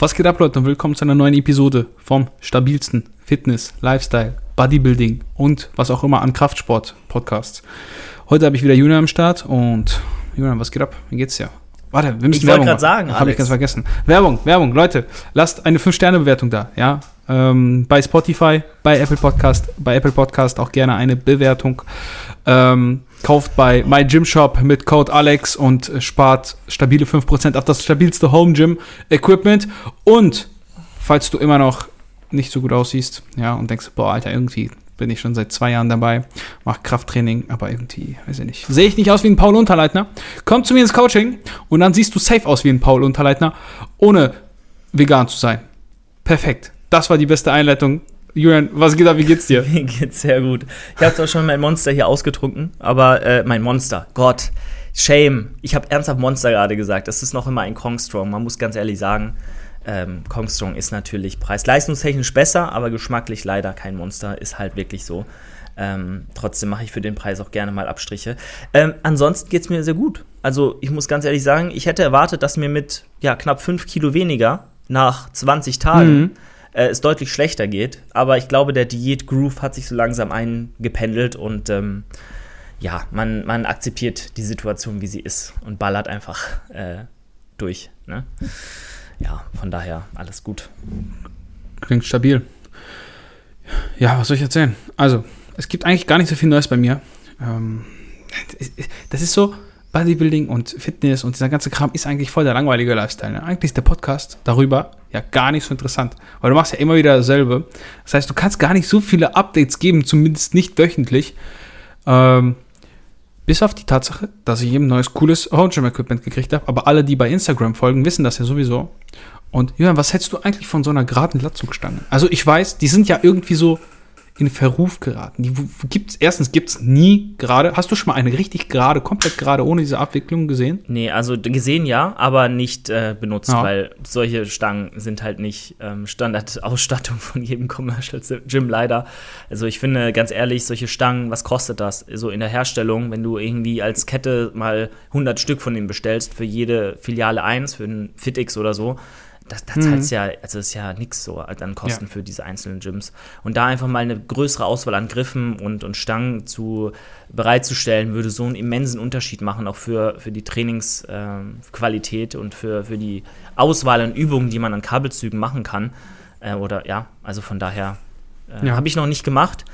Was geht ab, Leute, und willkommen zu einer neuen Episode vom stabilsten Fitness, Lifestyle, Bodybuilding und was auch immer an Kraftsport-Podcasts. Heute habe ich wieder Julian am Start und Julian, was geht ab? Wie geht's dir? Warte, wir müssen Ich wollte gerade sagen, Habe ich ganz vergessen. Werbung, Werbung, Leute, lasst eine 5-Sterne-Bewertung da, ja. Ähm, bei Spotify, bei Apple Podcast, bei Apple Podcast auch gerne eine Bewertung. Ähm, kauft bei My Gym Shop mit Code Alex und spart stabile 5% auf das stabilste Home Gym Equipment. Und falls du immer noch nicht so gut aussiehst, ja, und denkst, boah, Alter, irgendwie bin ich schon seit zwei Jahren dabei, mache Krafttraining, aber irgendwie, weiß ich nicht, sehe ich nicht aus wie ein Paul Unterleitner. Komm zu mir ins Coaching und dann siehst du safe aus wie ein Paul Unterleitner, ohne vegan zu sein. Perfekt. Das war die beste Einleitung. Julian, was geht ab? Wie geht's dir? Mir geht's sehr gut. Ich habe zwar schon mein Monster hier ausgetrunken, aber äh, mein Monster, Gott, Shame. Ich habe ernsthaft Monster gerade gesagt. Das ist noch immer ein Kong Strong. Man muss ganz ehrlich sagen, ähm, Kong Strong ist natürlich preis-leistungstechnisch besser, aber geschmacklich leider kein Monster. Ist halt wirklich so. Ähm, trotzdem mache ich für den Preis auch gerne mal Abstriche. Ähm, ansonsten geht's mir sehr gut. Also ich muss ganz ehrlich sagen, ich hätte erwartet, dass mir mit ja, knapp 5 Kilo weniger nach 20 Tagen Mhm. Äh, es deutlich schlechter geht. Aber ich glaube, der Diät-Groove hat sich so langsam eingependelt und ähm, ja, man, man akzeptiert die Situation, wie sie ist und ballert einfach äh, durch. Ne? Ja, von daher alles gut. Klingt stabil. Ja, was soll ich erzählen? Also, es gibt eigentlich gar nicht so viel Neues bei mir. Ähm, das ist so, Bodybuilding und Fitness und dieser ganze Kram ist eigentlich voll der langweilige Lifestyle. Ne? Eigentlich ist der Podcast darüber ja gar nicht so interessant, weil du machst ja immer wieder dasselbe. Das heißt, du kannst gar nicht so viele Updates geben, zumindest nicht wöchentlich. Ähm, bis auf die Tatsache, dass ich eben neues, cooles Home Gym Equipment gekriegt habe. Aber alle, die bei Instagram folgen, wissen das ja sowieso. Und Jürgen, was hältst du eigentlich von so einer geraden Latzugstange? Also ich weiß, die sind ja irgendwie so in Verruf geraten. Die gibt's, erstens gibt's nie gerade. Hast du schon mal eine richtig gerade, komplett gerade, ohne diese Abwicklung gesehen? Nee, also gesehen ja, aber nicht äh, benutzt, Ja. weil solche Stangen sind halt nicht ähm, Standardausstattung von jedem Commercial Gym leider. Also ich finde, ganz ehrlich, solche Stangen, was kostet das? So in der Herstellung, wenn du irgendwie als Kette mal 100 Stück von denen bestellst, für jede Filiale eins, für einen FitX oder so, das, das zahlst ja, also ist ja nix so an Kosten Ja. für diese einzelnen Gyms. Und da einfach mal eine größere Auswahl an Griffen und, und Stangen zu bereitzustellen, würde so einen immensen Unterschied machen, auch für, für die Trainingsqualität und für, für die Auswahl an Übungen, die man an Kabelzügen machen kann. Äh, oder ja, also von daher äh, Ja. habe ich noch nicht gemacht.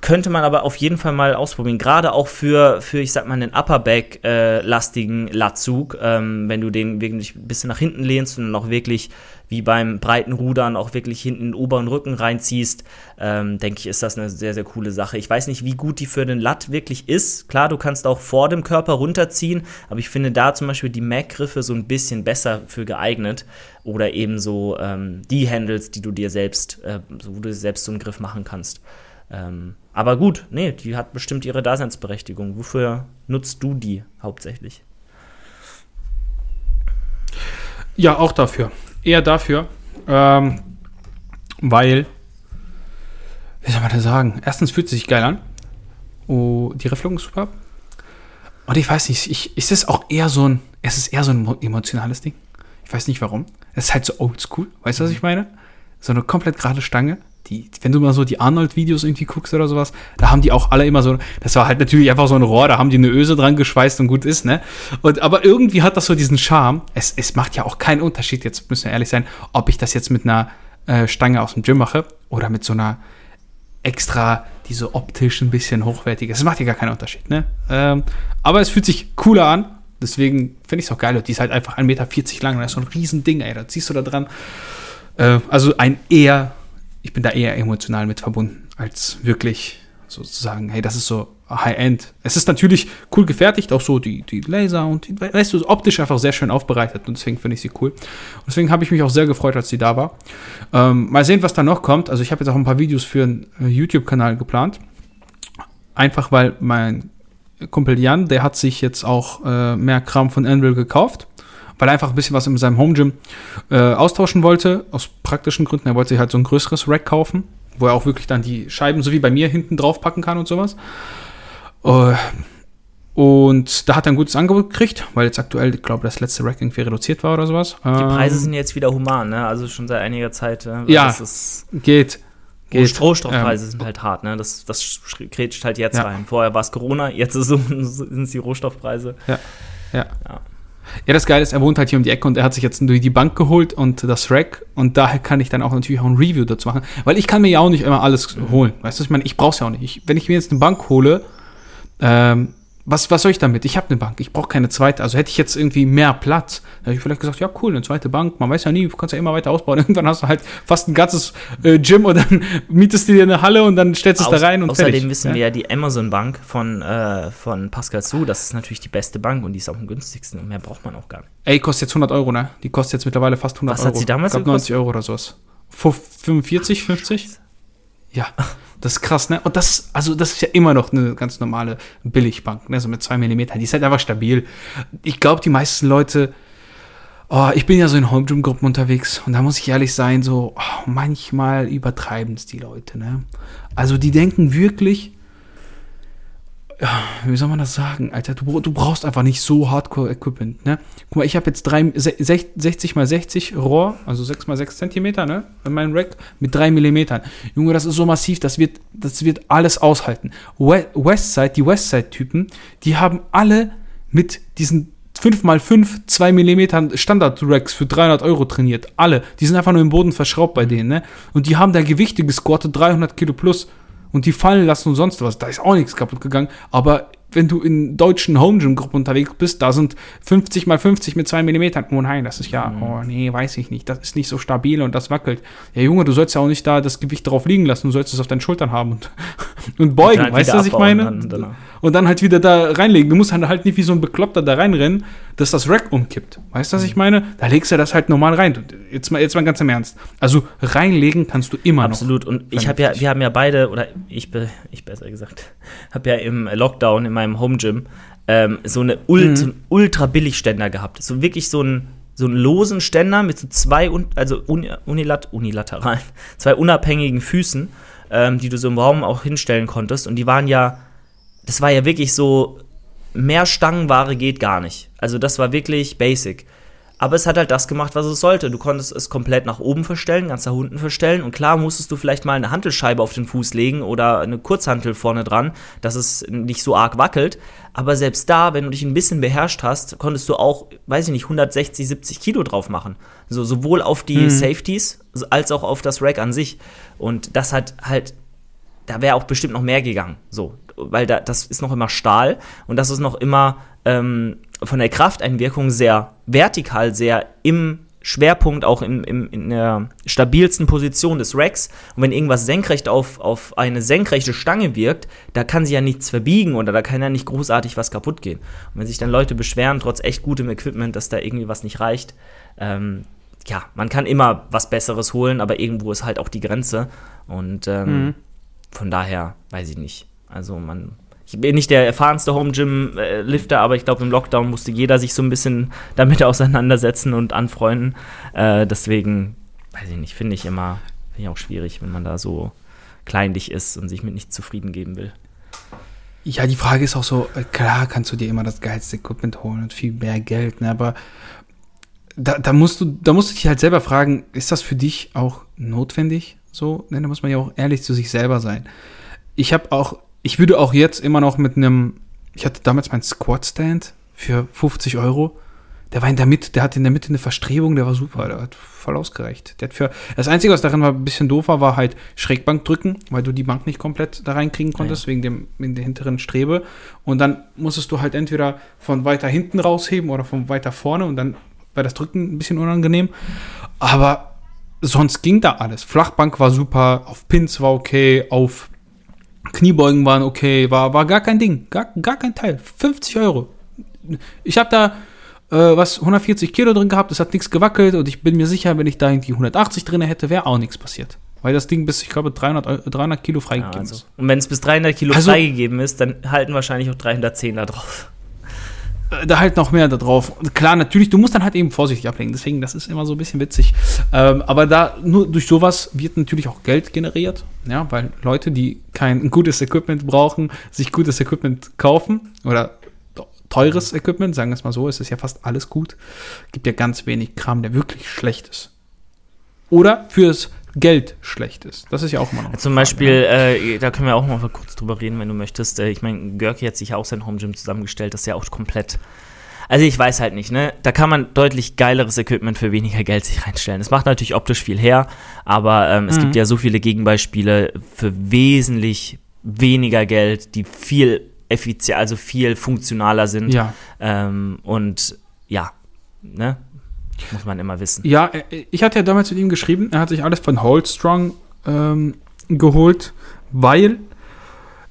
Könnte man aber auf jeden Fall mal ausprobieren. Gerade auch für, für ich sag mal, einen Upperback-lastigen Latzug, ähm, wenn du den wirklich ein bisschen nach hinten lehnst und dann auch wirklich wie beim breiten Rudern auch wirklich hinten in den oberen Rücken reinziehst, ähm, denke ich, ist das eine sehr, sehr coole Sache. Ich weiß nicht, wie gut die für den Lat wirklich ist. Klar, du kannst auch vor dem Körper runterziehen, aber ich finde da zum Beispiel die Mac-Griffe so ein bisschen besser für geeignet. Oder eben so ähm, die Handles, die du dir selbst, äh, wo du selbst so einen Griff machen kannst. Ähm, aber gut, nee, die hat bestimmt ihre Daseinsberechtigung. Wofür nutzt du die hauptsächlich? Ja, auch dafür. Eher dafür. Ähm, weil, wie soll man das sagen? Erstens fühlt es sich geil an. Oh, die Reflung ist super. Und ich weiß nicht, ich, ist es auch eher so ein, es ist eher so ein emotionales Ding. Ich weiß nicht warum. Es ist halt so oldschool. Weißt du, was ich meine? So eine komplett gerade Stange. Die, wenn du mal so die Arnold-Videos irgendwie guckst oder sowas, da haben die auch alle immer so, das war halt natürlich einfach so ein Rohr, da haben die eine Öse dran geschweißt und gut ist, ne? Und, aber irgendwie hat das so diesen Charme. Es, es macht ja auch keinen Unterschied, jetzt müssen wir ehrlich sein, ob ich das jetzt mit einer äh, Stange aus dem Gym mache oder mit so einer extra, die so optisch ein bisschen hochwertig ist. Es macht ja gar keinen Unterschied, ne? Ähm, aber es fühlt sich cooler an. Deswegen finde ich es auch geil. Und die ist halt einfach 1,40 Meter lang. Und das ist so ein Riesending, ey. Da ziehst du da dran. Äh, also ein eher, ich bin da eher emotional mit verbunden, als wirklich sozusagen, hey, das ist so High-End. Es ist natürlich cool gefertigt, auch so die, die Laser und die, weißt du, optisch einfach sehr schön aufbereitet und deswegen finde ich sie cool. Und deswegen habe ich mich auch sehr gefreut, als sie da war. Ähm, mal sehen, was da noch kommt. Also ich habe jetzt auch ein paar Videos für einen äh, YouTube-Kanal geplant. Einfach weil mein Kumpel Jan, der hat sich jetzt auch äh, mehr Kram von Anvil gekauft, weil er einfach ein bisschen was in seinem Home Gym äh, austauschen wollte, aus praktischen Gründen. Er wollte sich halt so ein größeres Rack kaufen, wo er auch wirklich dann die Scheiben so wie bei mir hinten drauf packen kann und sowas. Äh, Und da hat er ein gutes Angebot gekriegt, weil jetzt aktuell, ich glaube, das letzte Rack irgendwie reduziert war oder sowas. Die Preise sind jetzt wieder human, ne? Also schon seit einiger Zeit. Äh, Ja, geht. geht. Rohstoffpreise Ähm, sind halt hart, ne? Das, das sch- grätscht halt jetzt Ja. rein. Vorher war es Corona, jetzt sind es die Rohstoffpreise. Ja. Ja. Ja, das Geile ist, er wohnt halt hier um die Ecke und er hat sich jetzt durch die Bank geholt und das Rack und daher kann ich dann auch natürlich auch ein Review dazu machen, weil ich kann mir ja auch nicht immer alles holen. Weißt du, ich meine, ich brauch's ja auch nicht. Ich, wenn ich mir jetzt eine Bank hole, ähm, was, was soll ich damit? Ich habe eine Bank, ich brauche keine zweite. Also hätte ich jetzt irgendwie mehr Platz, dann hätte ich vielleicht gesagt, ja cool, eine zweite Bank, man weiß ja nie, du kannst ja immer weiter ausbauen. Irgendwann hast du halt fast ein ganzes äh, Gym und dann mietest du dir eine Halle und dann stellst du es da rein und Außerdem fertig. wissen ja? wir ja, die Amazon-Bank von, äh, von Pascal Su, das ist natürlich die beste Bank und die ist auch am günstigsten und mehr braucht man auch gar nicht. Ey, kostet jetzt 100 Euro, ne? Die kostet jetzt mittlerweile fast 100 Was Euro. hat sie damals ich glaub, 90 Euro oder sowas. Fuf- 45, 50? Ja, das ist krass, ne? Und das, also das ist ja immer noch eine ganz normale Billigbank, ne? So mit 2 mm. Die ist halt einfach stabil. Ich glaube, die meisten Leute, oh, ich bin ja so in Home Gym Gruppen unterwegs und da muss ich ehrlich sein, so oh, manchmal übertreiben es die Leute, ne? Also die denken wirklich, wie soll man das sagen, Alter, du, du brauchst einfach nicht so Hardcore-Equipment, ne? Guck mal, ich habe jetzt drei, se- sech- 60 mal 60 Rohr, also 6 mal 6 Zentimeter, ne? In meinem Rack mit 3 Millimetern. Junge, das ist so massiv, das wird, das wird alles aushalten. We Westside, die Westside-Typen, die haben alle mit diesen 5 mal 5 2 Millimetern Standard-Racks für 300 Euro trainiert. Alle. Die sind einfach nur im Boden verschraubt bei denen, ne? Und die haben da Gewichte gesquattet, 300 Kilo plus und die fallen lassen und sonst was. Da ist auch nichts kaputt gegangen. Aber wenn du in deutschen Home Gym Gruppen unterwegs bist, da sind 50 mal 50 mit 2 Millimetern. Oh nein, das ist ja, oh nee, weiß ich nicht. Das ist nicht so stabil und das wackelt. Ja, Junge, du sollst ja auch nicht da das Gewicht drauf liegen lassen. Du sollst es auf deinen Schultern haben und, und beugen. dann halt weißt du, was ich meine? dann danach. Und dann halt wieder da reinlegen. Du musst halt halt nicht wie so ein Bekloppter da reinrennen, dass das Rack umkippt. Weißt du, was ich meine? Da legst du das halt normal rein. Jetzt mal, jetzt mal ganz im Ernst. Also reinlegen kannst du immer Absolut. Und ich habe ja, wir haben ja beide, oder ich, ich besser gesagt, habe ja im Lockdown in meinem Home Gym ähm, so eine Ult, Mhm. so einen ultra billig Ständer gehabt. So wirklich so einen so einen losen Ständer mit so zwei, un, also uni, unilat, unilateralen, zwei unabhängigen Füßen, ähm, die du so im Raum auch hinstellen konntest. Und die waren ja, das war ja wirklich so, mehr Stangenware geht gar nicht. Also das war wirklich basic. Aber es hat halt das gemacht, was es sollte. Du konntest es komplett nach oben verstellen, ganz nach unten verstellen. Und klar musstest du vielleicht mal eine Hantelscheibe auf den Fuß legen oder eine Kurzhantel vorne dran, dass es nicht so arg wackelt. Aber selbst da, wenn du dich ein bisschen beherrscht hast, konntest du auch, weiß ich nicht, 160, 70 Kilo drauf machen. So, sowohl auf die Safeties als auch auf das Rack an sich. Und das hat halt da wäre auch bestimmt noch mehr gegangen. So, weil da, das ist noch immer Stahl und das ist noch immer ähm, von der Krafteinwirkung sehr vertikal, sehr im Schwerpunkt, auch im, im, in der stabilsten Position des Racks. Und wenn irgendwas senkrecht auf, auf eine senkrechte Stange wirkt, da kann sie ja nichts verbiegen oder da kann ja nicht großartig was kaputt gehen. Und wenn sich dann Leute beschweren, trotz echt gutem Equipment, dass da irgendwie was nicht reicht, ähm, ja, man kann immer was Besseres holen, aber irgendwo ist halt auch die Grenze. Und ähm, Mhm. von daher weiß ich nicht. Also man. Ich bin nicht der erfahrenste Home Gym äh, Lifter, aber ich glaube im Lockdown musste jeder sich so ein bisschen damit auseinandersetzen und anfreunden. Äh, deswegen weiß ich nicht, finde ich immer finde ich auch schwierig, wenn man da so kleinlich ist und sich mit nichts zufrieden geben will. Ja, die Frage ist auch so, äh, klar kannst du dir immer das geilste Equipment holen und viel mehr Geld, ne, aber da, da musst du, da musst du dich halt selber fragen, ist das für dich auch notwendig? So, ne, da muss man ja auch ehrlich zu sich selber sein. Ich habe auch, ich würde auch jetzt immer noch mit einem, ich hatte damals meinen Squat Stand für 50 Euro. Der war in der Mitte, der hatte in der Mitte eine Verstrebung, der war super, der hat voll ausgereicht. Der hat für, das Einzige, was darin war, ein bisschen doof war, war halt Schrägbank drücken, weil du die Bank nicht komplett da reinkriegen konntest, wegen dem, in der hinteren Strebe. Und dann musstest du halt entweder von weiter hinten rausheben oder von weiter vorne und dann war das Drücken ein bisschen unangenehm. Aber sonst ging da alles. Flachbank war super, auf Pins war okay, auf Kniebeugen waren okay, war, war gar kein Ding, gar, gar kein Teil. 50 Euro. Ich habe da äh, was 140 Kilo drin gehabt, es hat nichts gewackelt und ich bin mir sicher, wenn ich da irgendwie 180 drin hätte, wäre auch nichts passiert. Weil das Ding bis, ich glaube, 300, Eu- 300 Kilo Ja, freigegeben also. ist. Und wenn es bis 300 Kilo Also- freigegeben ist, dann halten wahrscheinlich auch 310 da drauf. Da halt noch mehr da drauf. Klar, natürlich, du musst dann halt eben vorsichtig ablegen. Deswegen, das ist immer so ein bisschen witzig. Ähm, aber da, nur durch sowas wird natürlich auch Geld generiert. Ja, weil Leute, die kein gutes Equipment brauchen, sich gutes Equipment kaufen oder teures Equipment, sagen wir es mal so, es ist ja fast alles gut. Gibt ja ganz wenig Kram, der wirklich schlecht ist. Oder fürs Geld schlecht ist. Das ist ja auch immer noch. Zum Beispiel, ne? äh, da können wir auch mal kurz drüber reden, wenn du möchtest. Äh, ich meine, Görki hat sich ja auch sein Home Gym zusammengestellt, das ist ja auch komplett. Also ich weiß halt nicht, ne? Da kann man deutlich geileres Equipment für weniger Geld sich reinstellen. Es macht natürlich optisch viel her, aber ähm, es mhm. gibt ja so viele Gegenbeispiele für wesentlich weniger Geld, die viel effizient, also viel funktionaler sind. Ja. Ähm, und ja, ne? Muss man immer wissen. Ja, äh, ich hatte ja damals mit ihm geschrieben, er hat sich alles von Holdstrong ähm, geholt, weil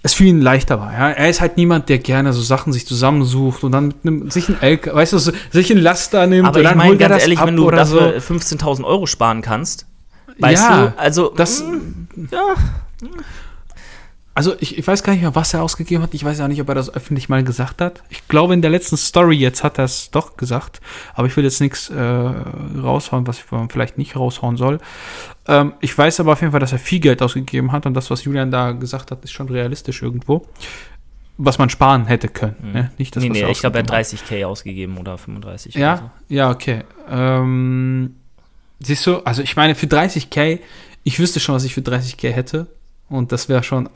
es für ihn leichter war. Ja? Er ist halt niemand, der gerne so Sachen sich zusammensucht und dann mit einem, sich ein LK, weißt du, sich ein Laster nimmt Aber und dann ich mein, holt er das ehrlich, wenn du dafür so. 15.000 Euro sparen kannst, weißt ja, du, also das, mh, mm, ja. Also ich, ich, weiß gar nicht mehr, was er ausgegeben hat. Ich weiß auch nicht, ob er das öffentlich mal gesagt hat. Ich glaube, in der letzten Story jetzt hat er es doch gesagt. Aber ich will jetzt nichts äh, raushauen, was man vielleicht nicht raushauen soll. Ähm, ich weiß aber auf jeden Fall, dass er viel Geld ausgegeben hat. Und das, was Julian da gesagt hat, ist schon realistisch irgendwo. Was man sparen hätte können. Mhm. Ne? Nicht das, nee, nee, ich glaube, er hat 30k ausgegeben oder 35. Ja, oder so. ja, okay. Ähm, siehst du, also ich meine, für 30k, ich wüsste schon, was ich für 30k hätte. Und das wäre schon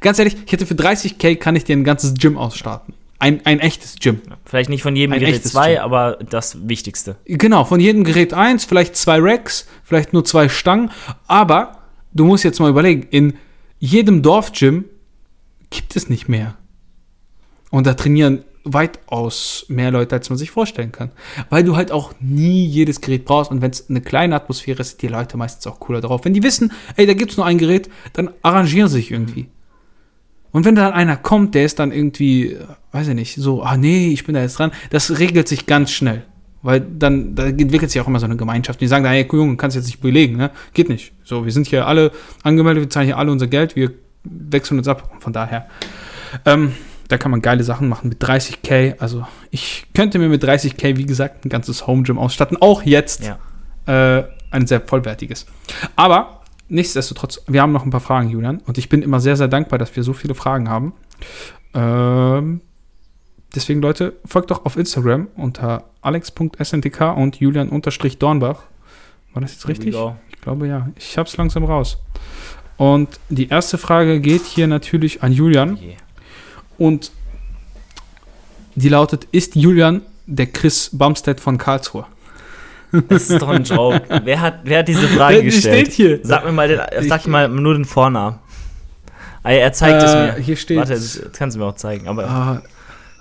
Ganz ehrlich, ich hätte für 30k kann ich dir ein ganzes Gym ausstarten. Ein, ein echtes Gym. Vielleicht nicht von jedem ein Gerät zwei, Gym. aber das Wichtigste. Genau, von jedem Gerät eins, vielleicht zwei Racks, vielleicht nur zwei Stangen. Aber du musst jetzt mal überlegen, in jedem Dorfgym gibt es nicht mehr. Und da trainieren weitaus mehr Leute, als man sich vorstellen kann. Weil du halt auch nie jedes Gerät brauchst und wenn es eine kleine Atmosphäre ist, sind die Leute meistens auch cooler drauf. Wenn die wissen, ey, da gibt es nur ein Gerät, dann arrangieren sie sich irgendwie. Und wenn dann einer kommt, der ist dann irgendwie, weiß ich nicht, so, ah nee, ich bin da jetzt dran, das regelt sich ganz schnell. Weil dann, da entwickelt sich auch immer so eine Gemeinschaft. Die sagen, hey, Junge, kannst jetzt nicht belegen, ne? Geht nicht. So, wir sind hier alle angemeldet, wir zahlen hier alle unser Geld, wir wechseln uns ab. Von daher. Ähm, da kann man geile Sachen machen mit 30k. Also ich könnte mir mit 30k, wie gesagt, ein ganzes Home Gym ausstatten. Auch jetzt ja. äh, ein sehr vollwertiges. Aber nichtsdestotrotz, wir haben noch ein paar Fragen, Julian. Und ich bin immer sehr, sehr dankbar, dass wir so viele Fragen haben. Ähm, deswegen, Leute, folgt doch auf Instagram unter alex.sntk und julian-dornbach. War das jetzt richtig? Ich glaube ja. Ich hab's langsam raus. Und die erste Frage geht hier natürlich an Julian. Okay. Und die lautet: Ist Julian der Chris Bumstead von Karlsruhe? Das ist doch ein Joke. wer, hat, wer hat diese Frage die gestellt? Steht hier. Sag mir mal, den, sag ich, mal nur den Vornamen. Ah, er zeigt äh, es mir. Hier steht. Warte, das kannst du mir auch zeigen. Aber ah,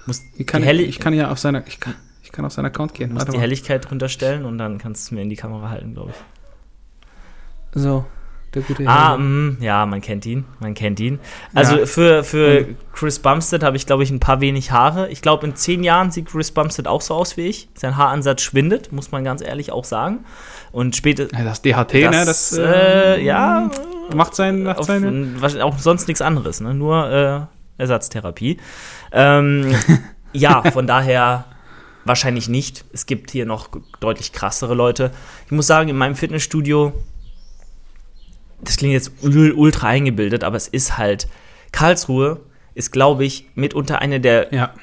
muss ich, kann, ich kann ja auf seiner, ich kann, ich kann auf seinen Account gehen. Du musst die Helligkeit drunter stellen und dann kannst du es mir in die Kamera halten, glaube ich. So. Der gute ah, mh, mm, ja, man kennt ihn. Man kennt ihn. Also ja. für, für Chris Bumstead habe ich, glaube ich, ein paar wenig Haare. Ich glaube, in zehn Jahren sieht Chris Bumstead auch so aus wie ich. Sein Haaransatz schwindet, muss man ganz ehrlich auch sagen. Und später. Ja, das DHT, das, ne? Das äh, äh, ja. Macht, sein, macht auf, seine. Auch sonst nichts anderes, ne? Nur äh, Ersatztherapie. Ähm, ja, von daher wahrscheinlich nicht. Es gibt hier noch deutlich krassere Leute. Ich muss sagen, in meinem Fitnessstudio das klingt jetzt ultra eingebildet, aber es ist halt, Karlsruhe ist, glaube ich, mitunter eine der ja.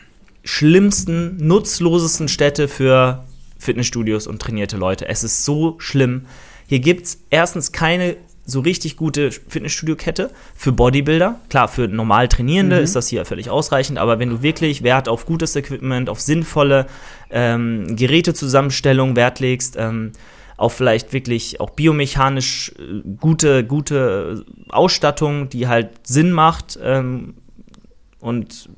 schlimmsten, nutzlosesten Städte für Fitnessstudios und trainierte Leute. Es ist so schlimm. Hier gibt es erstens keine so richtig gute Fitnessstudio-Kette für Bodybuilder. Klar, für normal Trainierende mhm. ist das hier völlig ausreichend, aber wenn du wirklich Wert auf gutes Equipment, auf sinnvolle ähm, Gerätezusammenstellung Wert legst, ähm, auf vielleicht wirklich auch biomechanisch äh, gute, gute Ausstattung, die halt Sinn macht ähm, und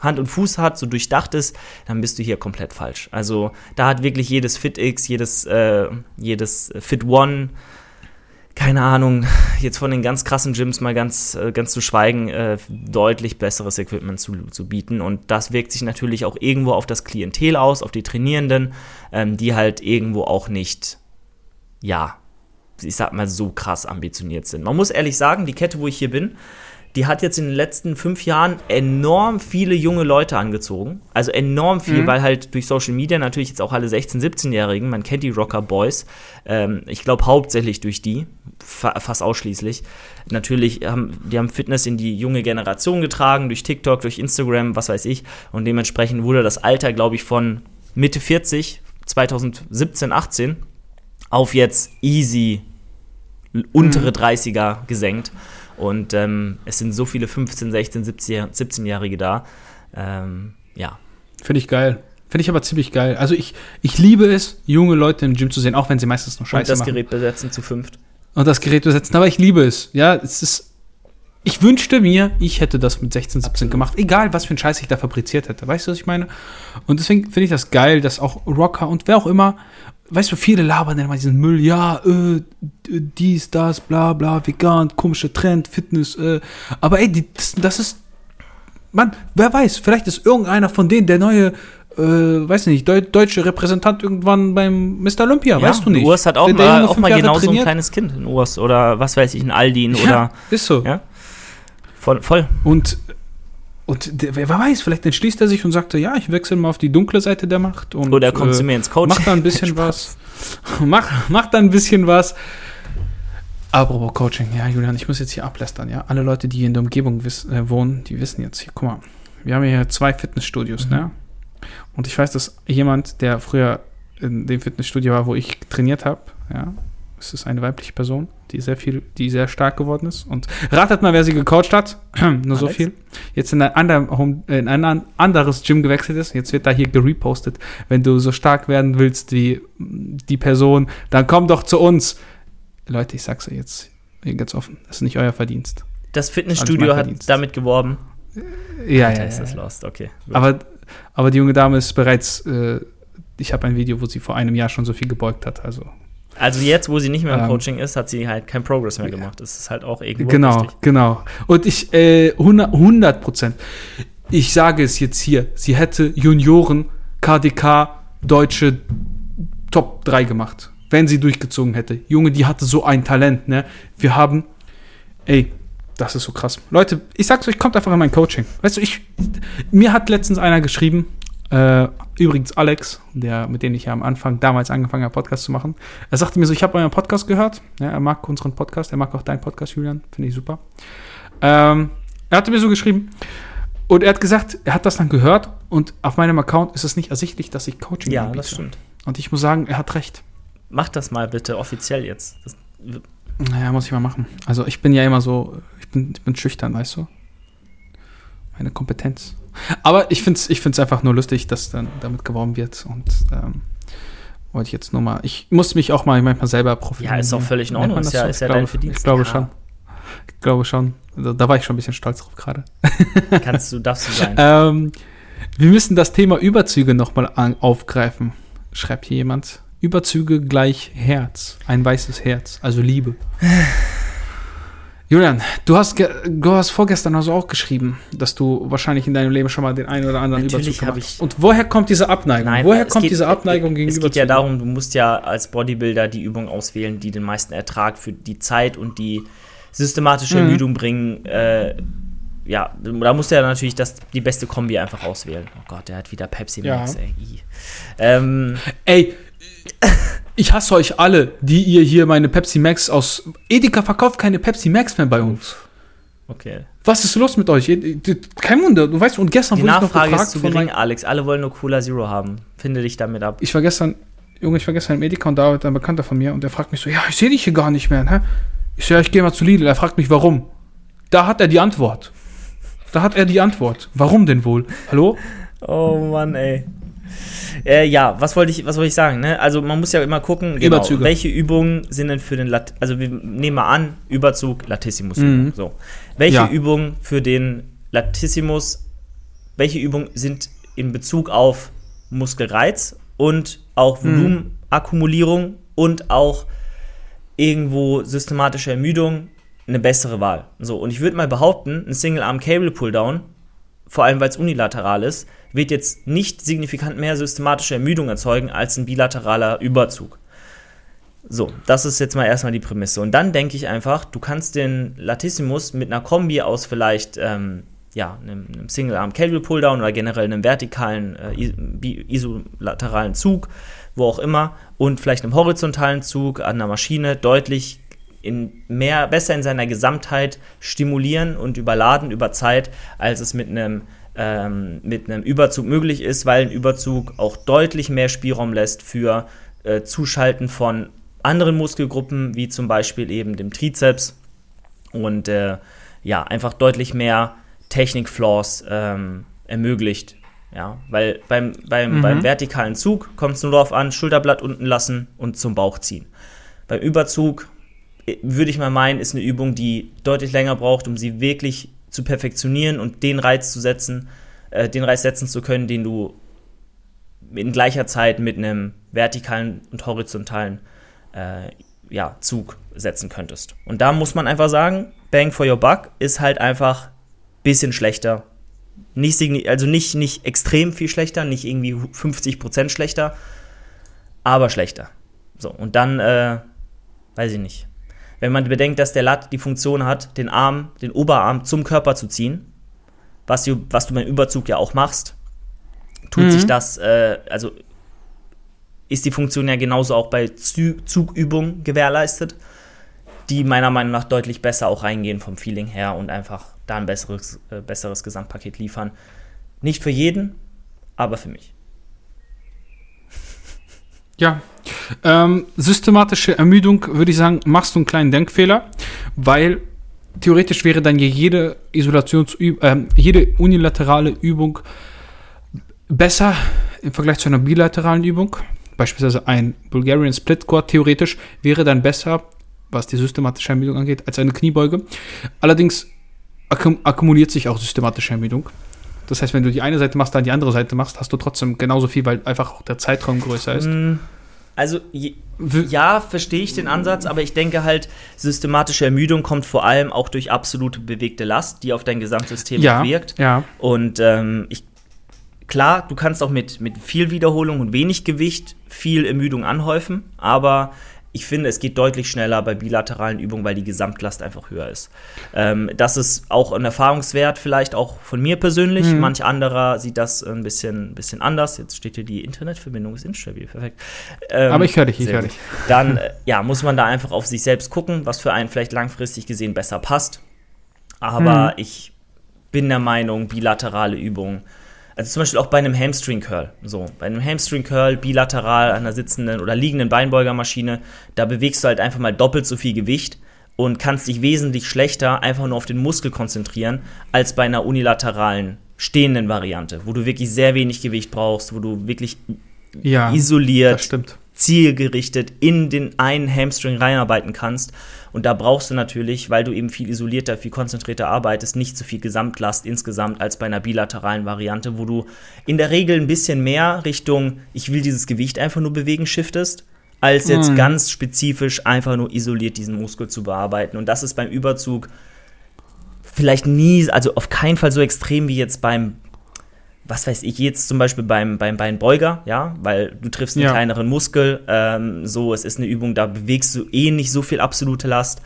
Hand und Fuß hat, so durchdacht ist, dann bist du hier komplett falsch. Also da hat wirklich jedes FitX, jedes, äh, jedes Fit One, keine Ahnung, jetzt von den ganz krassen Gyms mal ganz, äh, ganz zu schweigen, äh, deutlich besseres Equipment zu, zu bieten. Und das wirkt sich natürlich auch irgendwo auf das Klientel aus, auf die Trainierenden, ähm, die halt irgendwo auch nicht ja, ich sag mal, so krass ambitioniert sind. Man muss ehrlich sagen, die Kette, wo ich hier bin, die hat jetzt in den letzten fünf Jahren enorm viele junge Leute angezogen. Also enorm viel, Mhm. weil halt durch Social Media natürlich jetzt auch alle 16-, 17-Jährigen, man kennt die Rocker Boys, ähm, ich glaube hauptsächlich durch die, fa fast ausschließlich. Natürlich haben die haben Fitness in die junge Generation getragen, durch TikTok, durch Instagram, was weiß ich. Und dementsprechend wurde das Alter, glaube ich, von Mitte 40, 2017, 18 auf jetzt easy untere 30er gesenkt. Und ähm, es sind so viele 15, 16, 17 17-Jährige da. Ähm, ja. Finde ich geil. Finde ich aber ziemlich geil. Also ich, ich liebe es, junge Leute im Gym zu sehen, auch wenn sie meistens Und Scheiße das machen. Gerät besetzen zu fünft. und das Gerät besetzen. Aber ich liebe es. Ja, es ist. Ich wünschte mir, ich hätte das mit 16, 17 Absolut. gemacht. Egal, was für ein Scheiß ich da fabriziert hätte. Weißt du, was ich meine? Und deswegen finde ich das geil, dass auch Rocker und wer auch immer, weißt du, viele labern immer diesen Müll, ja, äh, dies, das, bla, bla, vegan, komischer Trend, Fitness, äh. Aber ey, die, das, das ist. Mann, wer weiß, vielleicht ist irgendeiner von denen der neue, äh, weiß nicht, Deu deutsche Repräsentant irgendwann beim Mr. Olympia, weißt du nicht. Urs hat auch Der- der mal, auch mal Jahre genau so ein kleines Kind in Urs oder was weiß ich, ein Aldin Ja, oder. ist so. Ja. Voll, voll. Und, und der, wer weiß, vielleicht entschließt er sich und sagt, ja, ich wechsle mal auf die dunkle Seite der Macht. Und, Oder er kommt äh, zu mir ins Coaching. Macht da ein bisschen was. Mach, macht da ein bisschen was. Apropos Coaching, ja, Julian, ich muss jetzt hier ablästern, ja. Alle Leute, die hier in der Umgebung wiss, äh, wohnen, die wissen jetzt, hier, guck mal, wir haben hier zwei Fitnessstudios, Mhm. ne? Und ich weiß, dass jemand, der früher in dem Fitnessstudio war, wo ich trainiert habe, ja, es ist eine weibliche Person, die sehr viel, die sehr stark geworden ist. Und ratet mal, wer sie gecoacht hat. Nur so Alex? viel. Jetzt in ein, ander, Home, in ein an- anderes Gym gewechselt ist. Jetzt wird da hier gerepostet. Wenn du so stark werden willst wie die Person, dann komm doch zu uns. Leute, ich sag's euch jetzt ganz offen. Das ist nicht euer Verdienst. Das Fitnessstudio hat damit geworben. Ja, Alter, ja, ist ja. das lost, okay. gut. Aber, aber die junge Dame ist bereits. Äh, ich habe ein Video, wo sie vor einem Jahr schon so viel gebeugt hat. Also also jetzt, wo sie nicht mehr im Ähm, Coaching ist, hat sie halt kein Progress mehr gemacht. Das ist halt auch irgendwo Genau, richtig. genau. Und ich, äh, 100 Prozent. Ich sage es jetzt hier. Sie hätte Junioren, KDK, Deutsche Top 3 gemacht. Wenn sie durchgezogen hätte. Junge, die hatte so ein Talent, ne? Wir haben, ey, das ist so krass. Leute, ich sag's euch, kommt einfach in mein Coaching. Weißt du, ich, mir hat letztens einer geschrieben, äh, übrigens Alex, der, mit dem ich ja am Anfang damals angefangen habe, Podcast zu machen. Er sagte mir so, ich habe euren Podcast gehört. Ja, er mag unseren Podcast, er mag auch deinen Podcast, Julian. Finde ich super. Ähm, er hatte mir so geschrieben und er hat gesagt, er hat das dann gehört und auf meinem Account ist es nicht ersichtlich, dass ich Coaching Ja, anbiete. das stimmt. Und ich muss sagen, er hat recht. Mach das mal bitte offiziell jetzt. Das, Naja, muss ich mal machen. Also ich bin ja immer so, ich bin, ich bin schüchtern, weißt du? Meine Kompetenz. Aber ich finde es ich find's einfach nur lustig, dass dann damit geworben wird. Und ähm, wollte ich jetzt nur mal. Ich muss mich auch mal manchmal selber profilieren. Ja, ist auch völlig in Ordnung. Ist ja- ist ja dein Verdienst. Ich glaube Ja. schon. Ich glaube schon. Also, da war ich schon ein bisschen stolz drauf gerade. kannst du, darfst du sein. Ähm, wir müssen das Thema Überzüge nochmal aufgreifen. Schreibt hier jemand. Überzüge gleich Herz. Ein weißes Herz. Also Liebe. Julian, du hast, du hast vorgestern also auch geschrieben, dass du wahrscheinlich in deinem Leben schon mal den einen oder anderen Natürlich Überzug gemacht ich- hast. Und woher kommt diese Abneigung? Nein, woher kommt geht- diese Abneigung gegenüber Es geht ja darum, du musst ja als Bodybuilder die Übung auswählen, die den meisten Ertrag für die Zeit und die systematische Mhm. Ermüdung bringen. Äh, ja, da musst du ja natürlich das, die beste Kombi einfach auswählen. Oh Gott, der hat wieder Pepsi Ja. Max, ey. I. Ähm, Ey, ich hasse euch alle, die ihr hier meine Pepsi Max aus. Edeka verkauft keine Pepsi Max mehr bei uns. okay. Was ist los mit euch? Kein Wunder, du weißt, und gestern Die wurde ich noch Nachfrage gefragt ist zu von gering, Alex. Alle wollen nur Cola Zero haben. Finde dich damit ab. Ich war gestern, Junge, ich war gestern im Edeka und da arbeitet ein Bekannter von mir und der fragt mich so, ja, ich sehe dich hier gar nicht mehr, ne? Ich so, ja, ich gehe mal zu Lidl. Er fragt mich, warum. Da hat er die Antwort. Da hat er die Antwort. Warum denn wohl? Hallo? Oh Mann, ey. Äh, ja, was wollte ich, was wollte ich sagen? Ne? Also man muss ja immer gucken, genau, Überzüge. welche Übungen sind denn für den Lat also wir nehmen mal an, Überzug, Latissimus. Mhm. So. Welche Ja. Übungen für den Latissimus, welche Übungen sind in Bezug auf Muskelreiz und auch Mhm. Volumenakkumulierung und auch irgendwo systematische Ermüdung eine bessere Wahl. So, und ich würde mal behaupten, ein Single-Arm-Cable-Pulldown, vor allem weil es unilateral ist, wird jetzt nicht signifikant mehr systematische Ermüdung erzeugen als ein bilateraler Überzug. So, das ist jetzt mal erstmal die Prämisse. Und dann denke ich einfach, du kannst den Latissimus mit einer Kombi aus vielleicht ähm, ja, einem, einem Single-Arm Cable Pulldown oder generell einem vertikalen äh, isolateralen Zug, wo auch immer, und vielleicht einem horizontalen Zug an einer Maschine deutlich in mehr, besser in seiner Gesamtheit stimulieren und überladen über Zeit, als es mit einem ähm, mit einem Überzug möglich ist, weil ein Überzug auch deutlich mehr Spielraum lässt für äh, Zuschalten von anderen Muskelgruppen, wie zum Beispiel eben dem Trizeps und äh, ja, einfach deutlich mehr Technik-Flaws ähm, ermöglicht. Ja, weil beim, beim, mhm. beim vertikalen Zug kommt es nur darauf an, Schulterblatt unten lassen und zum Bauch ziehen. Beim Überzug würde ich mal meinen, ist eine Übung, die deutlich länger braucht, um sie wirklich zu perfektionieren und den Reiz zu setzen, äh, den Reiz setzen zu können, den du in gleicher Zeit mit einem vertikalen und horizontalen äh, ja, Zug setzen könntest. Und da muss man einfach sagen, Bang for your buck ist halt einfach ein bisschen schlechter. Nicht, also nicht, nicht extrem viel schlechter, nicht irgendwie 50% schlechter, aber schlechter. So, und dann, äh, weiß ich nicht. Wenn man bedenkt, dass der Lat die Funktion hat, den Arm, den Oberarm zum Körper zu ziehen, was du, was du beim Überzug ja auch machst, tut mhm. sich das, äh, also ist die Funktion ja genauso auch bei Zugübungen gewährleistet, die meiner Meinung nach deutlich besser auch reingehen vom Feeling her und einfach da ein besseres, äh, besseres Gesamtpaket liefern. Nicht für jeden, aber für mich. Ja, ähm, systematische Ermüdung, würde ich sagen, machst du einen kleinen Denkfehler, weil theoretisch wäre dann jede Isolationsübung, äh, jede unilaterale Übung besser im Vergleich zu einer bilateralen Übung. Beispielsweise ein Bulgarian Split Squat theoretisch wäre dann besser, was die systematische Ermüdung angeht, als eine Kniebeuge. Allerdings akkum akkumuliert sich auch systematische Ermüdung. Das heißt, wenn du die eine Seite machst, dann die andere Seite machst, hast du trotzdem genauso viel, weil einfach auch der Zeitraum größer ist. Mm, also ja, verstehe ich den Ansatz, aber ich denke halt, systematische Ermüdung kommt vor allem auch durch absolute bewegte Last, die auf dein Gesamtsystem ja, wirkt. Ja. Und ähm, ich klar, du kannst auch mit, mit viel Wiederholung und wenig Gewicht viel Ermüdung anhäufen, aber ich finde, es geht deutlich schneller bei bilateralen Übungen, weil die Gesamtlast einfach höher ist. Ähm, das ist auch ein Erfahrungswert, vielleicht auch von mir persönlich. Mhm. Manch anderer sieht das ein bisschen, bisschen anders. Jetzt steht hier, die Internetverbindung ist instabil. Perfekt. Ähm, Aber ich höre dich, ich höre dich. Dann äh, ja, muss man da einfach auf sich selbst gucken, was für einen vielleicht langfristig gesehen besser passt. Aber mhm. ich bin der Meinung, bilaterale Übungen also zum Beispiel auch bei einem Hamstring Curl. So, bei einem Hamstring Curl bilateral an einer sitzenden oder liegenden Beinbeugermaschine, da bewegst du halt einfach mal doppelt so viel Gewicht und kannst dich wesentlich schlechter einfach nur auf den Muskel konzentrieren als bei einer unilateralen stehenden Variante, wo du wirklich sehr wenig Gewicht brauchst, wo du wirklich ja, isoliert, zielgerichtet in den einen Hamstring reinarbeiten kannst und da brauchst du natürlich, weil du eben viel isolierter, viel konzentrierter arbeitest, nicht so viel Gesamtlast insgesamt als bei einer bilateralen Variante, wo du in der Regel ein bisschen mehr Richtung, ich will dieses Gewicht einfach nur bewegen, shiftest, als jetzt mhm. ganz spezifisch einfach nur isoliert diesen Muskel zu bearbeiten. Und das ist beim Überzug vielleicht nie, also auf keinen Fall so extrem wie jetzt beim was weiß ich, jetzt zum Beispiel beim, beim Beinbeuger, ja, weil du triffst einen ja. kleineren Muskel, ähm, so, es ist eine Übung, da bewegst du eh nicht so viel absolute Last.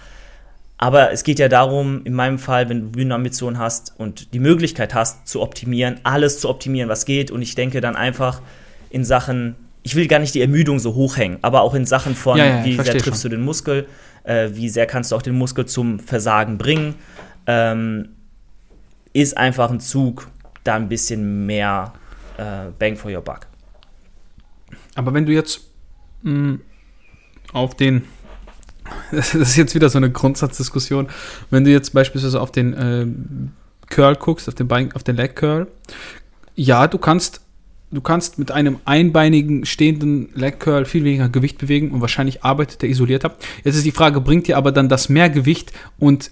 Aber es geht ja darum, in meinem Fall, wenn du Bühnenambitionen hast und die Möglichkeit hast, zu optimieren, alles zu optimieren, was geht. Und ich denke dann einfach in Sachen, ich will gar nicht die Ermüdung so hochhängen, aber auch in Sachen von, ja, ja, wie sehr triffst schon. du den Muskel, äh, wie sehr kannst du auch den Muskel zum Versagen bringen, ähm, ist einfach ein Zug, da ein bisschen mehr äh, Bang for your Buck. Aber wenn du jetzt mh, hm, auf den, das ist jetzt wieder so eine Grundsatzdiskussion, wenn du jetzt beispielsweise auf den äh, Curl guckst, auf den, Bein, auf den Leg Curl, ja, du kannst du kannst mit einem einbeinigen stehenden Leg Curl viel weniger Gewicht bewegen und wahrscheinlich arbeitet er isolierter. Jetzt ist die Frage, bringt dir aber dann das mehr Gewicht und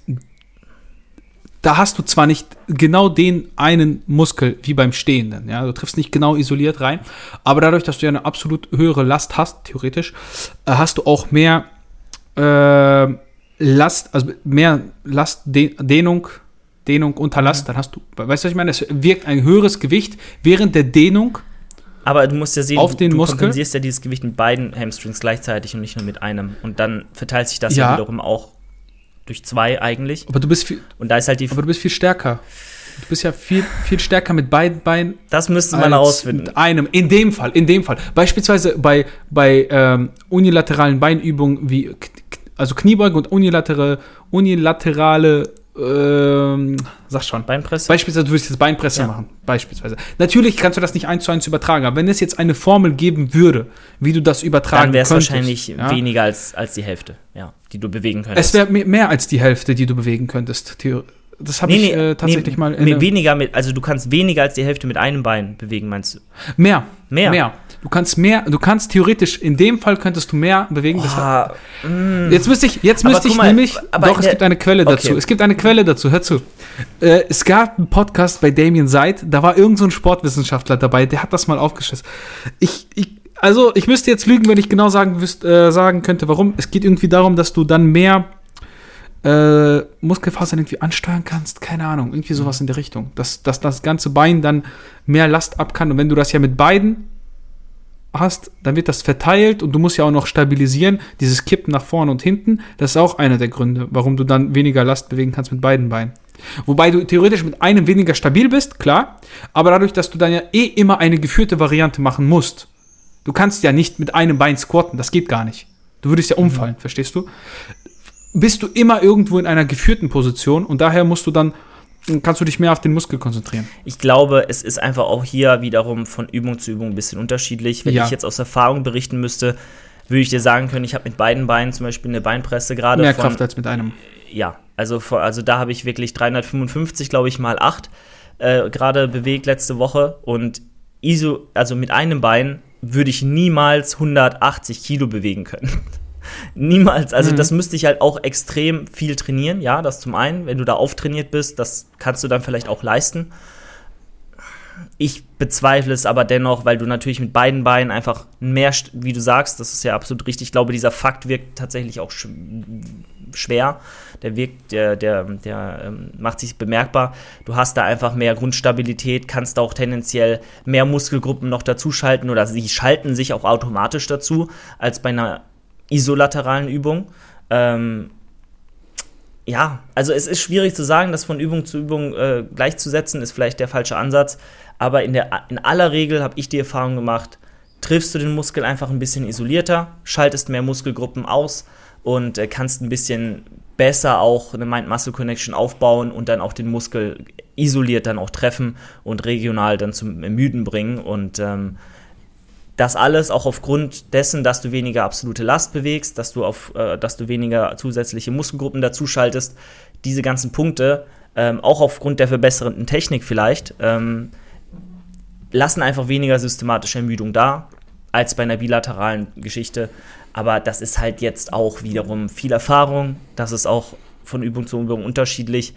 da hast du zwar nicht genau den einen Muskel wie beim Stehenden, ja, du triffst nicht genau isoliert rein, aber dadurch, dass du ja eine absolut höhere Last hast, theoretisch, äh, hast du auch mehr äh, Last, also mehr Lastdehnung, Dehnung unter Last, dann hast du, weißt du, was ich meine? Es wirkt ein höheres Gewicht während der Dehnung Aber du musst ja sehen, Auf du, den du Muskel? kompensierst ja dieses Gewicht mit beiden Hamstrings gleichzeitig und nicht nur mit einem. Und dann verteilt sich das ja, Ja. wiederum auch durch zwei eigentlich. Aber du bist viel, Und da ist halt die. aber du bist viel stärker. Du bist ja viel, viel stärker mit beiden Beinen Das müsste man herausfinden. mit einem. In dem Fall, in dem Fall. Beispielsweise bei, bei ähm, unilateralen Beinübungen wie, also Kniebeugen und unilaterale, unilaterale, ähm, sag schon. Beinpresse. Beispielsweise, du würdest jetzt Beinpresse Ja. machen. Beispielsweise. Natürlich kannst du das nicht eins zu eins übertragen, aber wenn es jetzt eine Formel geben würde, wie du das übertragen dann wäre es könntest, wahrscheinlich ja, weniger als, als die Hälfte, ja, die du bewegen könntest. Es wäre mehr als die Hälfte, die du bewegen könntest. Das habe ich äh, tatsächlich nee, mal in nee, weniger mit, also du kannst weniger als die Hälfte mit einem Bein bewegen, meinst du? Mehr. Mehr? Mehr. Du kannst mehr, du kannst theoretisch, in dem Fall könntest du mehr bewegen. Ah, mm, jetzt müsste ich, jetzt müsste ich mal, nämlich, aber doch, es der- gibt eine Quelle dazu. Okay. Es gibt eine Quelle dazu, hör zu. Äh, es gab einen Podcast bei Damien Seid, da war irgend so ein Sportwissenschaftler dabei, der hat das mal aufgeschissen. Ich, ich, also, ich müsste jetzt lügen, wenn ich genau sagen, wüsst, äh, sagen könnte, warum. Es geht irgendwie darum, dass du dann mehr äh, Muskelfasern irgendwie ansteuern kannst. Keine Ahnung, irgendwie sowas in der Richtung. Dass, dass das ganze Bein dann mehr Last ab kann. Und wenn du das ja mit beiden hast, dann wird das verteilt und du musst ja auch noch stabilisieren. Dieses Kippen nach vorne und hinten, das ist auch einer der Gründe, warum du dann weniger Last bewegen kannst mit beiden Beinen. Wobei du theoretisch mit einem weniger stabil bist, klar, aber dadurch, dass du dann ja eh immer eine geführte Variante machen musst, du kannst ja nicht mit einem Bein squatten, das geht gar nicht. Du würdest ja umfallen, verstehst du? Bist du immer irgendwo in einer geführten Position und daher musst du dann, kannst du dich mehr auf den Muskel konzentrieren. Ich glaube, es ist einfach auch hier wiederum von Übung zu Übung ein bisschen unterschiedlich. Wenn Ja. ich jetzt aus Erfahrung berichten müsste, würde ich dir sagen können, ich habe mit beiden Beinen zum Beispiel eine Beinpresse gerade Mehr von, Kraft als mit einem. ja, also, also da habe ich wirklich 355, glaube ich, mal 8 äh, gerade bewegt letzte Woche und ISO, also mit einem Bein würde ich niemals 180 Kilo bewegen können. niemals. Also Mhm. das müsste ich halt auch extrem viel trainieren. Ja, das zum einen. Wenn du da auftrainiert bist, das kannst du dann vielleicht auch leisten. Ich bezweifle es aber dennoch, weil du natürlich mit beiden Beinen einfach mehr, wie du sagst, das ist ja absolut richtig. Ich glaube, dieser Fakt wirkt tatsächlich auch schwer. Der wirkt, der, der, der ähm, macht sich bemerkbar. Du hast da einfach mehr Grundstabilität, kannst auch tendenziell mehr Muskelgruppen noch dazuschalten oder sie schalten sich auch automatisch dazu als bei einer isolateralen Übung. Ähm, ja, also es ist schwierig zu sagen, das von Übung zu Übung äh, gleichzusetzen, ist vielleicht der falsche Ansatz. Aber in, der, in aller Regel habe ich die Erfahrung gemacht, triffst du den Muskel einfach ein bisschen isolierter, schaltest mehr Muskelgruppen aus und äh, kannst ein bisschen besser auch eine Mind-Muscle-Connection aufbauen und dann auch den Muskel isoliert dann auch treffen und regional dann zum Ermüden bringen. Und ähm, das alles auch aufgrund dessen, dass du weniger absolute Last bewegst, dass du, auf, äh, dass du weniger zusätzliche Muskelgruppen dazuschaltest. Diese ganzen Punkte, ähm, auch aufgrund der verbesserten Technik vielleicht, ähm, lassen einfach weniger systematische Ermüdung da als bei einer bilateralen Geschichte. Aber das ist halt jetzt auch wiederum viel Erfahrung. Das ist auch von Übung zu Übung unterschiedlich.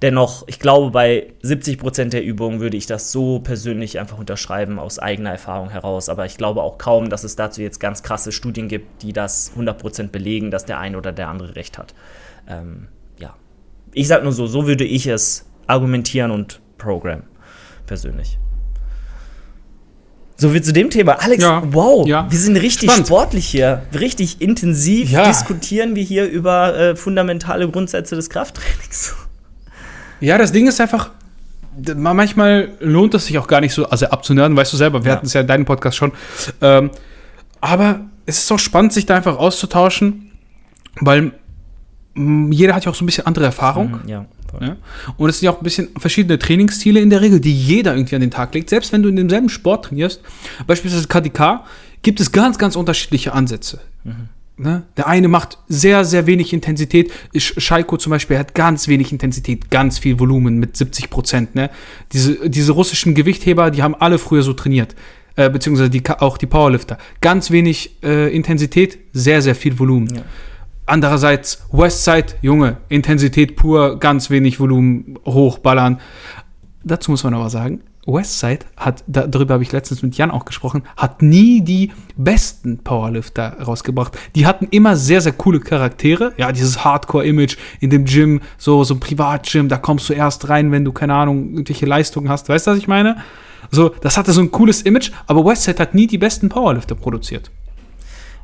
Dennoch, ich glaube, bei 70% der Übungen würde ich das so persönlich einfach unterschreiben, aus eigener Erfahrung heraus. Aber ich glaube auch kaum, dass es dazu jetzt ganz krasse Studien gibt, die das 100% belegen, dass der eine oder der andere recht hat. Ähm, ja. Ich sag nur so, so würde ich es argumentieren und programmen, persönlich. So viel zu dem Thema. Alex, Ja, wow, ja. wir sind richtig Spannend. sportlich hier. Richtig intensiv Ja. diskutieren wir hier über äh, fundamentale Grundsätze des Krafttrainings. Ja, das Ding ist einfach, manchmal lohnt es sich auch gar nicht so, also abzunörden, weißt du selber, wir hatten es ja in deinem Podcast schon. Ähm, aber es ist auch spannend, sich da einfach auszutauschen, weil jeder hat ja auch so ein bisschen andere Erfahrung. Mhm, ja, Ja? Und es sind ja auch ein bisschen verschiedene Trainingsstile in der Regel, die jeder irgendwie an den Tag legt. Selbst wenn du in demselben Sport trainierst, beispielsweise KDK, gibt es ganz, ganz unterschiedliche Ansätze. Ne? Der eine macht sehr, sehr wenig Intensität. Sch- Schalko zum Beispiel hat ganz wenig Intensität, ganz viel Volumen mit 70 Prozent. Ne? Diese, diese russischen Gewichtheber, die haben alle früher so trainiert. Äh, beziehungsweise die, auch die Powerlifter. Ganz wenig äh, Intensität, sehr, sehr viel Volumen. Ja. Andererseits Westside, Junge, Intensität pur, ganz wenig Volumen, hochballern. Dazu muss man aber sagen, Westside hat, da- darüber habe ich letztens mit Jan auch gesprochen, hat nie die besten Powerlifter rausgebracht. Die hatten immer sehr, sehr coole Charaktere. Ja, dieses Hardcore-Image in dem Gym, so, so ein Privatgym, da kommst du erst rein, wenn du, keine Ahnung, irgendwelche Leistungen hast. Weißt du, was ich meine? So, das hatte so ein cooles Image, aber Westside hat nie die besten Powerlifter produziert.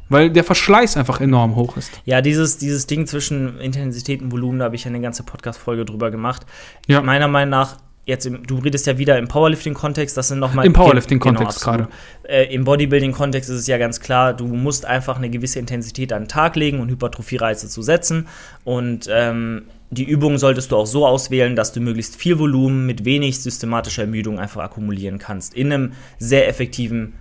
Weil der Verschleiß einfach enorm hoch ist. Ja, dieses, dieses Ding zwischen Intensität und Volumen, da habe ich ja eine ganze Podcast-Folge drüber gemacht. Ja. Meiner Meinung nach, jetzt im, du redest ja wieder im Powerlifting-Kontext, das sind nochmal. Im Powerlifting-Kontext absolut. Äh, Im Bodybuilding-Kontext ist es ja ganz klar, du musst einfach eine gewisse Intensität an den Tag legen und Hypertrophie-Reize zu setzen. Und ähm, die Übungen solltest du auch so auswählen, dass du möglichst viel Volumen mit wenig systematischer Ermüdung einfach akkumulieren kannst. In einem sehr effektiven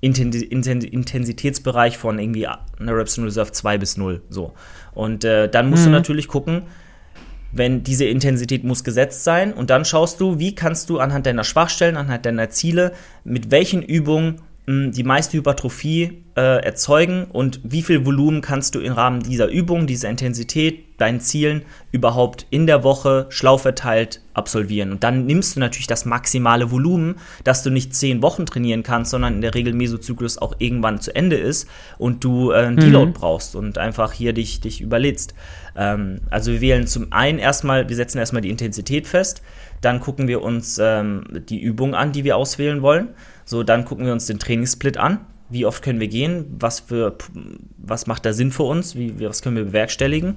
Intensitätsbereich von irgendwie einer Reps in Reserve 2 bis 0. So. Und äh, dann musst du Mhm. natürlich gucken, wenn diese Intensität muss gesetzt sein und dann schaust du, wie kannst du anhand deiner Schwachstellen, anhand deiner Ziele, mit welchen Übungen die meiste Hypertrophie äh, erzeugen und wie viel Volumen kannst du im Rahmen dieser Übung, dieser Intensität, deinen Zielen überhaupt in der Woche schlau verteilt absolvieren. Und dann nimmst du natürlich das maximale Volumen, dass du nicht zehn Wochen trainieren kannst, sondern in der Regel Mesozyklus auch irgendwann zu Ende ist und du äh, einen Deload brauchst und einfach hier dich, dich überlädst. Ähm, also wir wählen zum einen erstmal, wir setzen erstmal die Intensität fest, dann gucken wir uns ähm, die Übung an, die wir auswählen wollen. So, dann gucken wir uns den Trainingssplit an. Wie oft können wir gehen? Was, für, was macht da Sinn für uns? Wie, was können wir bewerkstelligen?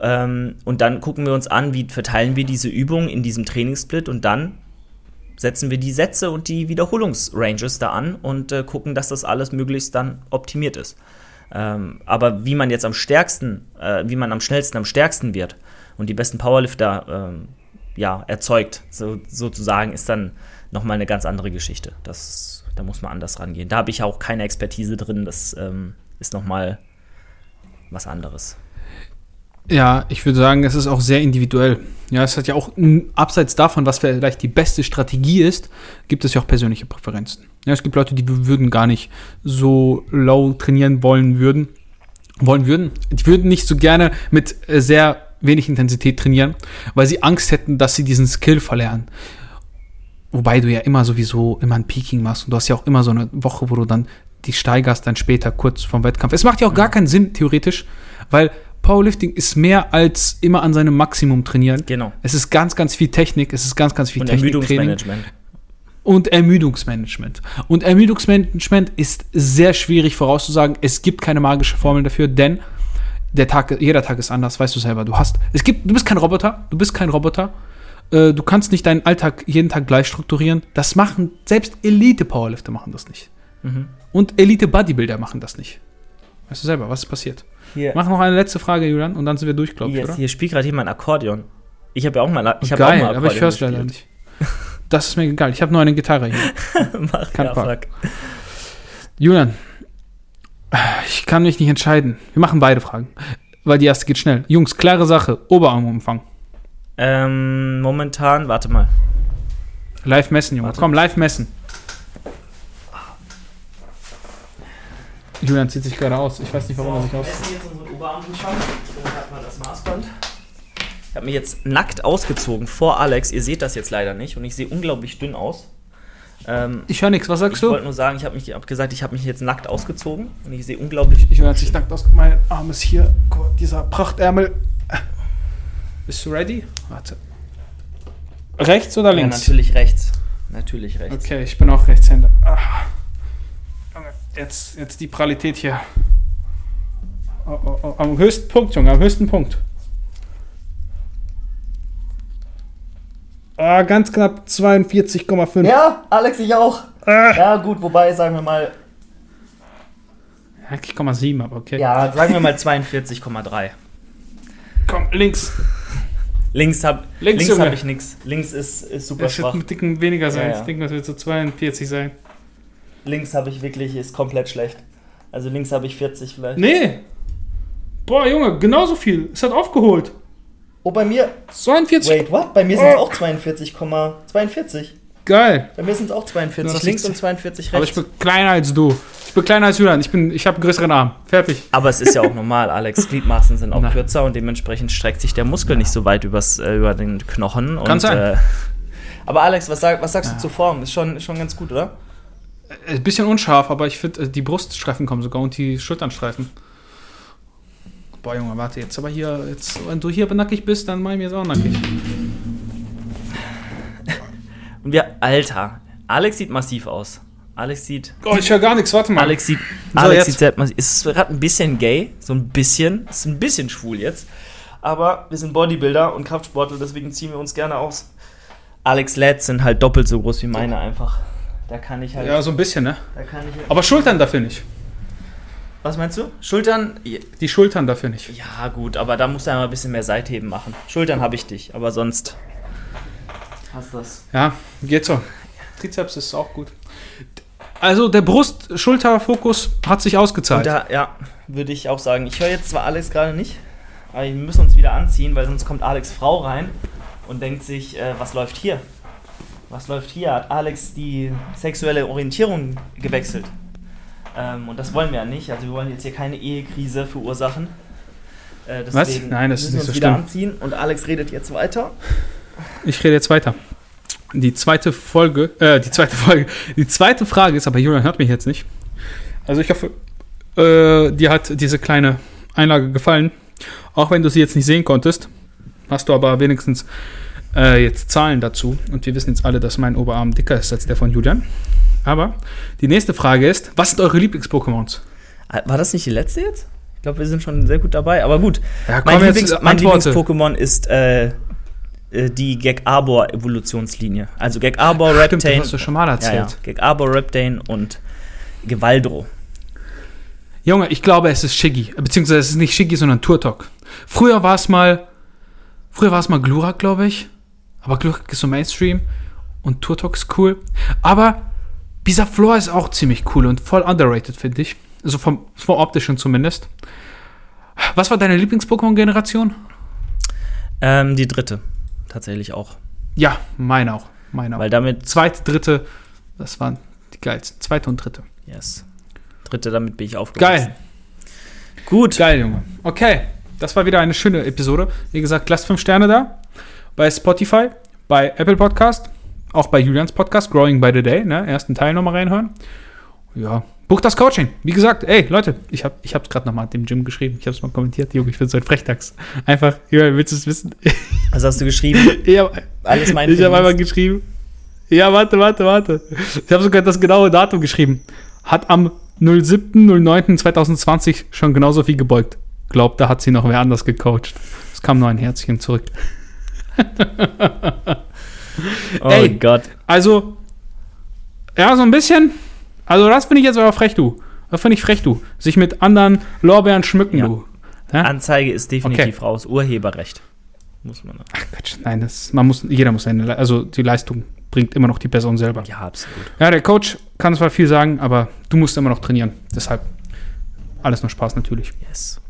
Ähm, und dann gucken wir uns an, wie verteilen wir diese Übung in diesem Trainingssplit und dann setzen wir die Sätze und die Wiederholungsranges da an und äh, gucken, dass das alles möglichst dann optimiert ist. Ähm, aber wie man jetzt am stärksten, äh, wie man am schnellsten am stärksten wird und die besten Powerlifter ähm, ja, erzeugt, so, sozusagen, ist dann nochmal eine ganz andere Geschichte. Das, da muss man anders rangehen. Da habe ich auch keine Expertise drin, das ähm, ist nochmal was anderes. Ja, ich würde sagen, es ist auch sehr individuell. Ja, es hat ja auch, abseits davon, was vielleicht die beste Strategie ist, gibt es ja auch persönliche Präferenzen. Ja, es gibt Leute, die würden gar nicht so low trainieren wollen würden, wollen würden. Die würden nicht so gerne mit äh, sehr wenig Intensität trainieren, weil sie Angst hätten, dass sie diesen Skill verlernen. Wobei du ja immer sowieso immer ein Peaking machst und du hast ja auch immer so eine Woche, wo du dann die steigerst, dann später kurz vom Wettkampf. Es macht ja auch gar keinen Sinn, theoretisch, weil Powerlifting ist mehr als immer an seinem Maximum trainieren. Genau. Es ist ganz, ganz viel Technik, es ist ganz, ganz viel Und Ermüdungsmanagement. und Ermüdungsmanagement. Und Ermüdungsmanagement ist sehr schwierig vorauszusagen. Es gibt keine magische Formel dafür, denn der Tag, jeder Tag ist anders, weißt du selber. Du hast, es gibt, du bist kein Roboter, du bist kein Roboter. Äh, Du kannst nicht deinen Alltag jeden Tag gleich strukturieren. Das machen, selbst Elite-Powerlifter machen das nicht. Mhm. Und Elite-Bodybuilder machen das nicht. Weißt du selber, was ist passiert? Hier, Mach noch eine letzte Frage, Julian, und dann sind wir durch, glaube ich, hier, oder? hier spielt gerade jemand Akkordeon. Ich habe ja auch mal, ich hab auch Geil, mal aber ich höre es leider nicht. Das ist mir egal. Ich habe nur eine Gitarre hier. Mach, Kein ja, fuck. Julian, ich kann mich nicht entscheiden. Wir machen beide Fragen, weil die erste geht schnell. Jungs, klare Sache. Oberarmumfang. Ähm, momentan, warte mal. Live messen, Junge. Warte. Komm, live messen. Julian zieht sich gerade aus. Ich weiß nicht, warum er sich aus. jetzt unseren Oberarmumfang. Ich hole halt mal das Maßband. Ich habe mich jetzt nackt ausgezogen vor Alex. Ihr seht das jetzt leider nicht und ich sehe unglaublich dünn aus. Ähm, Ich höre nichts. Was sagst ich du? wollte nur sagen, ich habe mich hab gesagt, ich habe mich jetzt nackt ausgezogen und ich sehe unglaublich. Ich höre sich nackt aus. Mein Arm ist hier. Mal, dieser Prachtärmel. Bist du ready? Warte. Rechts oder Ja, links? natürlich rechts. Natürlich rechts. Okay, ich bin auch Rechtshänder. Ah. Jetzt, jetzt die Pralität hier. Oh, oh, oh, am höchsten Punkt, Junge, am höchsten Punkt. Ah, ganz knapp 42,5. Ja, Alex, ich auch. Ah. Ja, gut, wobei, sagen wir mal, Ja, 0,7, aber okay. ja, sagen wir mal 42,3. Komm, links. Links habe Links, links hab ich nix. Links ist, ist super Das schwach. wird ein Ticken weniger sein. Ja, ja. Ich denke, das wird so 42 sein. Links habe ich wirklich, ist komplett schlecht. Also links habe ich 40 vielleicht. Nee. Boah, Junge, genauso viel. Es hat aufgeholt. Oh, bei mir, 42. wait, what? Bei mir sind es auch 42,42. Geil. Bei mir sind es auch 42 Das links und 42 rechts. Aber ich bin kleiner als du. Ich bin kleiner als Julian. Ich, bin, ich habe einen größeren Arm. Fertig. Aber es ist ja auch normal, Alex. Gliedmaßen sind auch Na. kürzer und dementsprechend streckt sich der Muskel nicht so weit übers, äh, über den Knochen. Kann und, sein. Äh, aber Alex, was, sag, was sagst du zur Form? Ist schon, ist schon ganz gut, oder? Ein bisschen unscharf, aber ich finde, die Bruststreifen kommen sogar und die Schulternstreifen. Boah, Junge, warte jetzt. Aber hier, jetzt, wenn du hier nackig bist, dann mach ich mir jetzt auch nackig. Und wir, Alter, Alex sieht massiv aus. Alex sieht. Oh, ich höre gar nichts, warte mal. Alex sieht, So, Alex jetzt. sieht sehr massiv. Ist gerade ein bisschen gay, so ein bisschen. Ist ein bisschen schwul jetzt. Aber wir sind Bodybuilder und Kraftsportler, deswegen ziehen wir uns gerne aus. Alex Lats sind halt doppelt so groß wie meine einfach. Da kann ich halt. ja, so ein bisschen, ne? Da kann ich. Aber Schultern dafür nicht. Was meinst du? Schultern? Die Schultern dafür nicht. Ja, gut, aber da musst du einmal ein bisschen mehr Seitheben machen. Schultern habe ich dich, aber sonst. Hast das. Ja, geht so. Trizeps ist auch gut. Also der Brust-Schulter-Fokus hat sich ausgezahlt. da, ja, würde ich auch sagen. Ich höre jetzt zwar Alex gerade nicht, aber wir müssen uns wieder anziehen, weil sonst kommt Alex Frau rein und denkt sich, äh, was läuft hier? Was läuft hier? Hat Alex die sexuelle Orientierung gewechselt? Ähm, und das wollen wir ja nicht. Also wir wollen jetzt hier keine Ehekrise verursachen. Äh, Was? Nein, das ist nicht uns so wieder schlimm. anziehen und Alex redet jetzt weiter. Ich rede jetzt weiter. Die zweite Folge, äh, die zweite Folge, die zweite Frage ist, aber Julian hört mich jetzt nicht. Also ich hoffe, äh, dir hat diese kleine Einlage gefallen. Auch wenn du sie jetzt nicht sehen konntest, hast du aber wenigstens äh, jetzt Zahlen dazu. Und wir wissen jetzt alle, dass mein Oberarm dicker ist als der von Julian. Aber die nächste Frage ist, was sind eure Lieblings-Pokémons? Ah, War das nicht die letzte jetzt? Ich glaube, wir sind schon sehr gut dabei. Aber gut, Ja, mein Lieblings- mein Antworte. Lieblings-Pokémon ist äh, äh, die Gek-Arbor-Evolutionslinie. Also Gek-Arbor, Stimmt, das Reptane. hast du schon mal ja, erzählt. ja. Gek-Arbor, Reptane und Gewaldro. Junge, ich glaube, es ist Shiggy. Beziehungsweise es ist nicht Shiggy, sondern Turtok. Früher war es mal. Früher war es mal Glurak, glaube ich. Aber Glurak ist so Mainstream. Und Turtok ist cool. Aber Bisaflor ist auch ziemlich cool und voll underrated, finde ich. Also vom, vom optischen zumindest. Was war deine Lieblings-Pokémon-Generation? Ähm, die dritte. Tatsächlich auch. Ja, meine auch. Meine auch. Weil damit, Zweite, dritte, das waren die geilsten. Zweite und dritte. yes. Dritte, damit bin ich aufgewachsen. Geil. Gut. Geil, Junge. Okay, das war wieder eine schöne Episode. Wie gesagt, lasst fünf Sterne da. Bei Spotify, bei Apple Podcast, auch bei Julians Podcast, Growing by the Day, ne? Ersten Teil nochmal reinhören. Ja, bucht das Coaching. Wie gesagt, ey, Leute, ich habe ich hab's gerade nochmal dem Gym geschrieben. Ich habe es mal kommentiert. Junge, ich bin so ein Frechdachs. Einfach, Julian, willst du es wissen? Was hast du geschrieben? ich habe Alles mein ich hab Verdienst. einmal geschrieben. Ja, warte, warte, warte. Ich habe sogar das genaue Datum geschrieben. Hat am 07.09.2020 schon genauso viel gebeugt. Glaubt, da hat sie noch wer anders gecoacht. Es kam nur ein Herzchen zurück. Oh Ey. Gott. Also, ja, so ein bisschen. Also, das finde ich jetzt aber frech, du. Das finde ich frech, du. Sich mit anderen Lorbeeren schmücken, Ja. du. Ja? Anzeige ist definitiv raus. Urheberrecht. Muss man. Ach, Quatsch. Nein, das, man muss, jeder muss seine, also die Leistung bringt immer noch die Person selber. Ja, absolut. Ja, der Coach kann zwar viel sagen, aber du musst immer noch trainieren. Deshalb alles nur Spaß natürlich. Yes.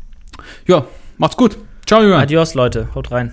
Ja, macht's gut. Ciao, Julian. Adios, Leute. Haut rein.